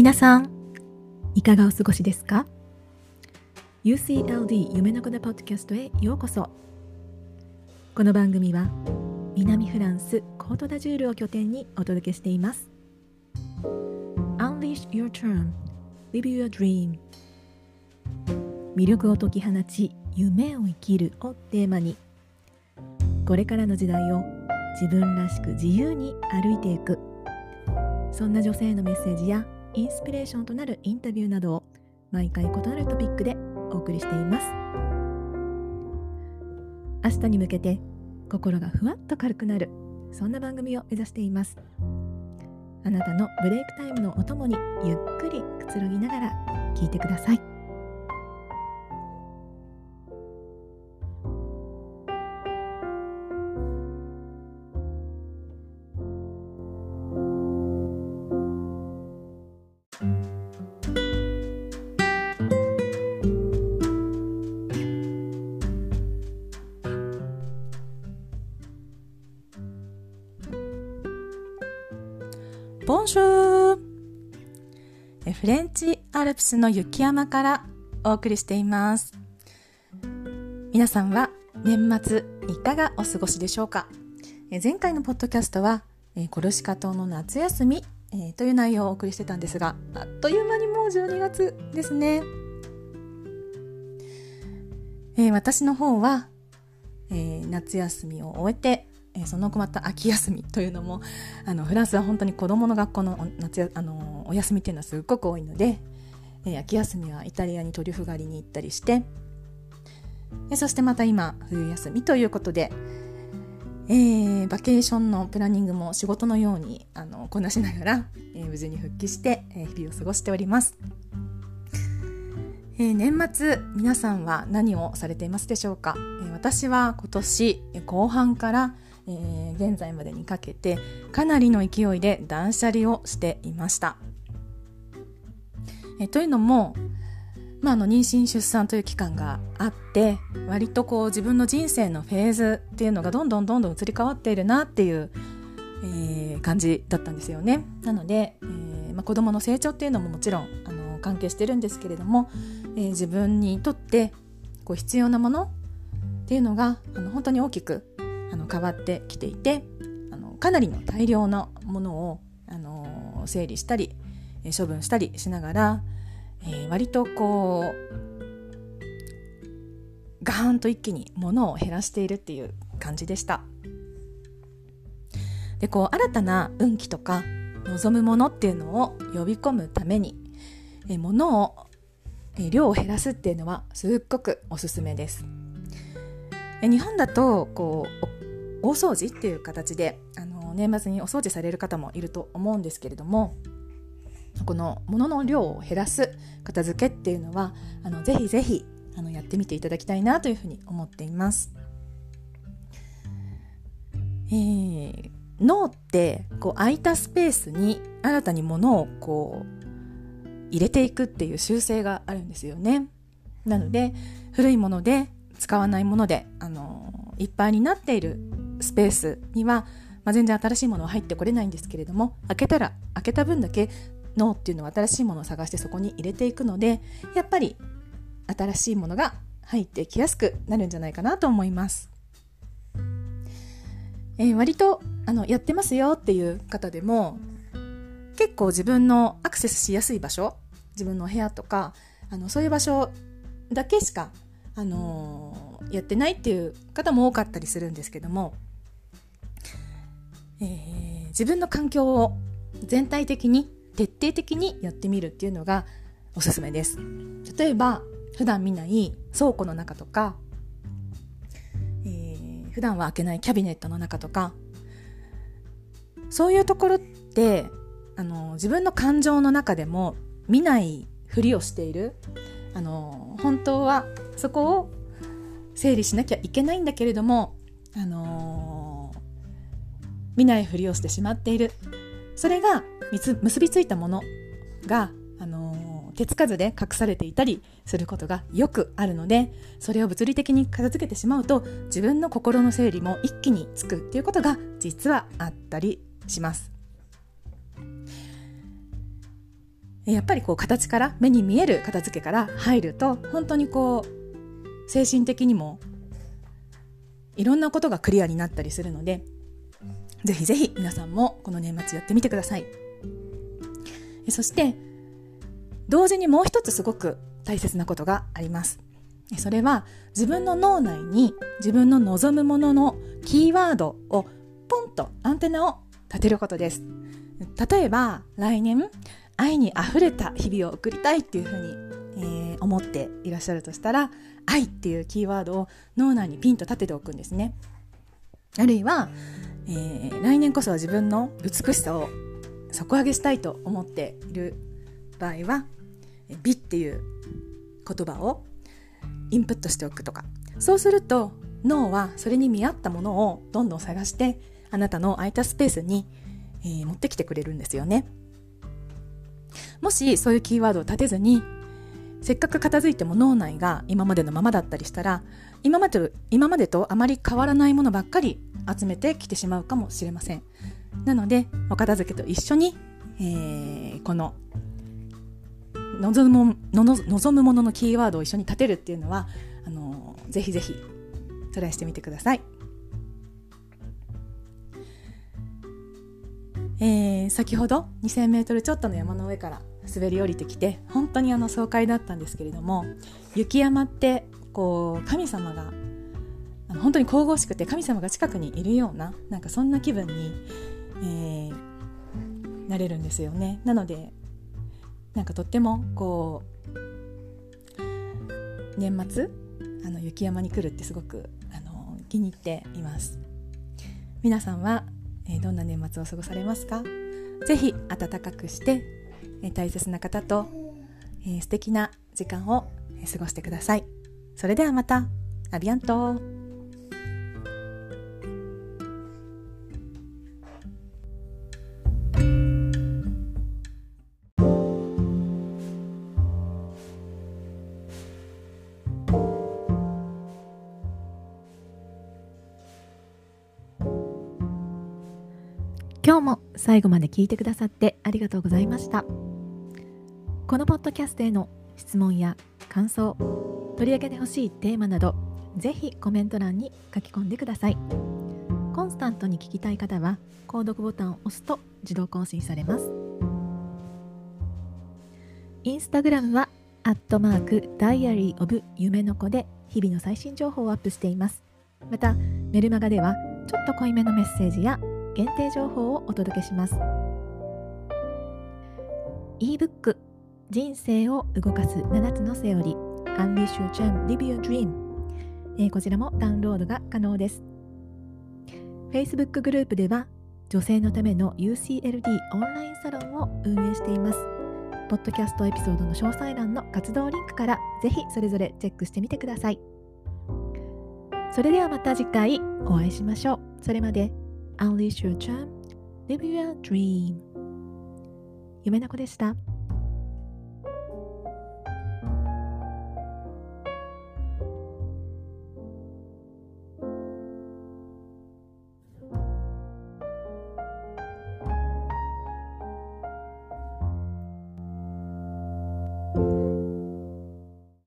皆さんいかがお過ごしですか？UCLD 夢の子のポッドキャストへようこそ。この番組は南フランスコートダジュールを拠点にお届けしています。Unleash your term Live your dream. 魅力を解き放ち夢を生きるをテーマにこれからの時代を自分らしく自由に歩いていく。そんな女性のメッセージやインスピレーションとなるインタビューなどを毎回異なるトピックでお送りしています。明日に向けて心がふわっと軽くなるそんな番組を目指しています。あなたのブレイクタイムのお供にゆっくりくつろぎながら聞いてください。ボンシューえフレンチアルプスの雪山からお送りしています。皆さんは年末いかがお過ごしでしょうか？え前回のポッドキャストはえコルシカ島の夏休みえという内容をお送りしてたんですがあっという間にもう12月ですね。え私の方は、えー夏休みを終えてえーそのまた秋休みというのもあのフランスは本当に子どもの学校のお夏やあのお休みっていうのはすっごく多いので、えー秋休みはイタリアにトリュフ狩りに行ったりしてえそしてまた今冬休みということで、えーバケーションのプランニングも仕事のようにあのこなしながら、えー無事に復帰して、えー日々を過ごしております。えー年末皆さんは何をされていますでしょうか、えー私は今年後半から、えー現在までにかけてかなりの勢いで断捨離をしていました、えーというのも、まあ、あの妊娠出産という期間があって割とこう自分の人生のフェーズっていうのがどんどんどんどん移り変わっているなっていう、えー感じだったんですよね。なので、えーまあ、子どもの成長っていうのももちろんあの関係してるんですけれども、えー自分にとってこう必要なものっていうのがあの本当に大きくあの変わってきていてあのかなりの大量のものをあの整理したり処分したりしながら、えー割とこうガーンと一気に物を減らしているっていう感じでした。でこう新たな運気とか望むものっていうのを呼び込むためにえー物をえ量を減らすっていうのはすっごくおすすめです。え日本だとこう大掃除っていう形であの年末にお掃除される方もいると思うんですけれどもこの物の量を減らす片付けっていうのはあのぜひぜひあのやってみていただきたいなというふうに思っています。えー脳ってこう空いたスペースに新たに物をこう入れていくっていう習性があるんですよね。なので古いもので使わないもので、あのいっぱいになっているスペースには、まあ、全然新しいものは入ってこれないんですけれども開けたら開けた分だけ脳っていうのは新しいものを探してそこに入れていくのでやっぱり新しいものが入ってきやすくなるんじゃないかなと思います。えー割とあのやってますよっていう方でも結構自分のアクセスしやすい場所自分の部屋とかあのそういう場所だけしか、あのーやってないっていう方も多かったりするんですけども、えー自分の環境を全体的に徹底的にやってみるっていうのがおすすめです。例えば普段見ない倉庫の中とか、えー普段は開けないキャビネットの中とかそういうところってあの自分の感情の中でも見ないふりをしているあの本当はそこを整理しなきゃいけないんだけれども、あの見ないふりをしてしまっているそれが結びついたものが、あの手つかずで隠されていたりすることがよくあるのでそれを物理的に片付けてしまうと自分の心の整理も一気につくっていうことが実はあったりします。やっぱりこう形から目に見える片付けから入ると本当にこう精神的にもいろんなことがクリアになったりするのでぜひぜひ皆さんもこの年末やってみてください。そして同時にもう一つすごく大切なことがあります。それは自分の脳内に自分の望むもののキーワードをポンとアンテナを立てることです。例えば来年愛にあふれた日々を送りたいっていうふうに、えー、思っていらっしゃるとしたら愛っていうキーワードを脳内にピンと立てておくんですね。あるいは、えー、来年こそは自分の美しさを底上げしたいと思っている場合は美っていう言葉をインプットしておくとか。そうすると脳はそれに見合ったものをどんどん探してあなたの空いたスペースに、えー、持ってきてくれるんですよね。もしそういうキーワードを立てずにせっかく片付いても脳内が今までのままだったりしたら今まで今までとあまり変わらないものばっかり集めてきてしまうかもしれませんなのでお片付けと一緒に、えー、この望む望むもののキーワードを一緒に立てるっていうのはあのぜひぜひトライしてみてください。えー、先ほど 2000m ちょっとの山の上から滑り降りてきて本当にあの爽快だったんですけれども雪山ってこう神様があの本当に神々しくて神様が近くにいるようななんかそんな気分に、えー、なれるんですよね。なのでなんかとってもこう年末あの雪山に来るってすごくあの気に入っています。皆さんは、えー、どんな年末を過ごされますか？ぜひ暖かくして、え、大切な方と、え、素敵な時間を過ごしてください。それではまた。アビアント。今日も最後まで聞いてくださってありがとうございました。このポッドキャストへの質問や感想取り上げてほしいテーマなどぜひコメント欄に書き込んでください。コンスタントに聞きたい方は購読ボタンを押すと自動更新されます。インスタグラムはアットマークダイアリーオブ夢の子で日々の最新情報をアップしています。またメルマガではちょっと濃いめのメッセージや限定情報をお届けします。ebook 人生を動かす7つのセオリー。Unleash Your Charm Live Your Dream、えー、こちらもダウンロードが可能です。Facebook グループでは女性のための UCLD オンラインサロンを運営しています。ポッドキャストエピソードの詳細欄の活動リンクからぜひそれぞれチェックしてみてください。それではまた次回お会いしましょう。それまで Unleash your charm, live your dream 夢の子でした。